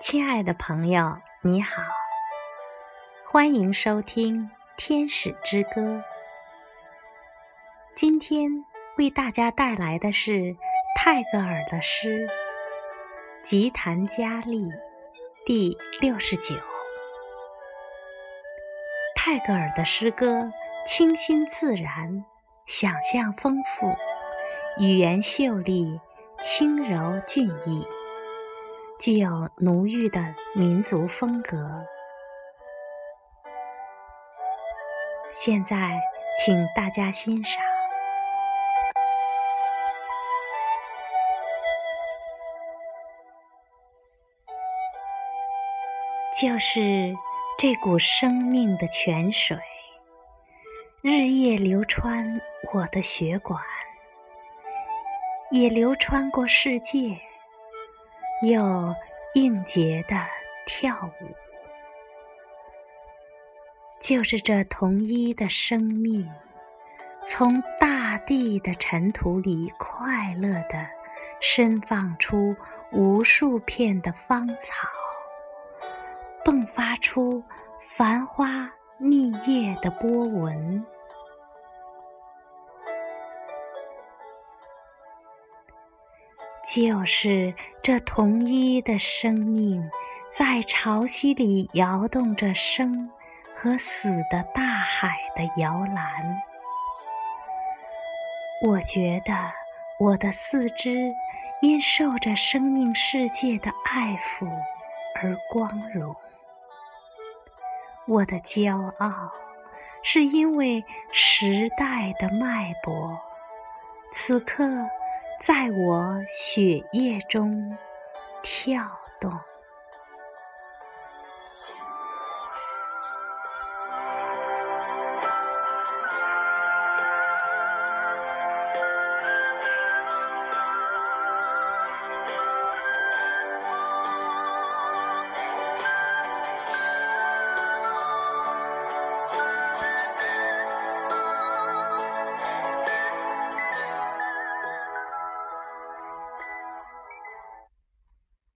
亲爱的朋友，你好，欢迎收听《天使之歌》。今天为大家带来的是泰戈尔的诗《吉檀迦利》第六十九。泰戈尔的诗歌清新自然，想象丰富，语言秀丽，轻柔俊逸。具有浓郁的民族风格。现在，请大家欣赏，就是这股生命的泉水，日夜流穿我的血管，也流穿过世界。又应节的跳舞，就是这同一的生命，从大地的尘土里快乐地伸放出无数片的芳草，迸发出繁花密叶的波纹。就是这同一的生命，在潮汐里摇动着生和死的大海的摇篮。我觉得我的四肢因受着生命世界的爱抚而光荣，我的骄傲是因为时代的脉搏。此刻。在我血液中跳动。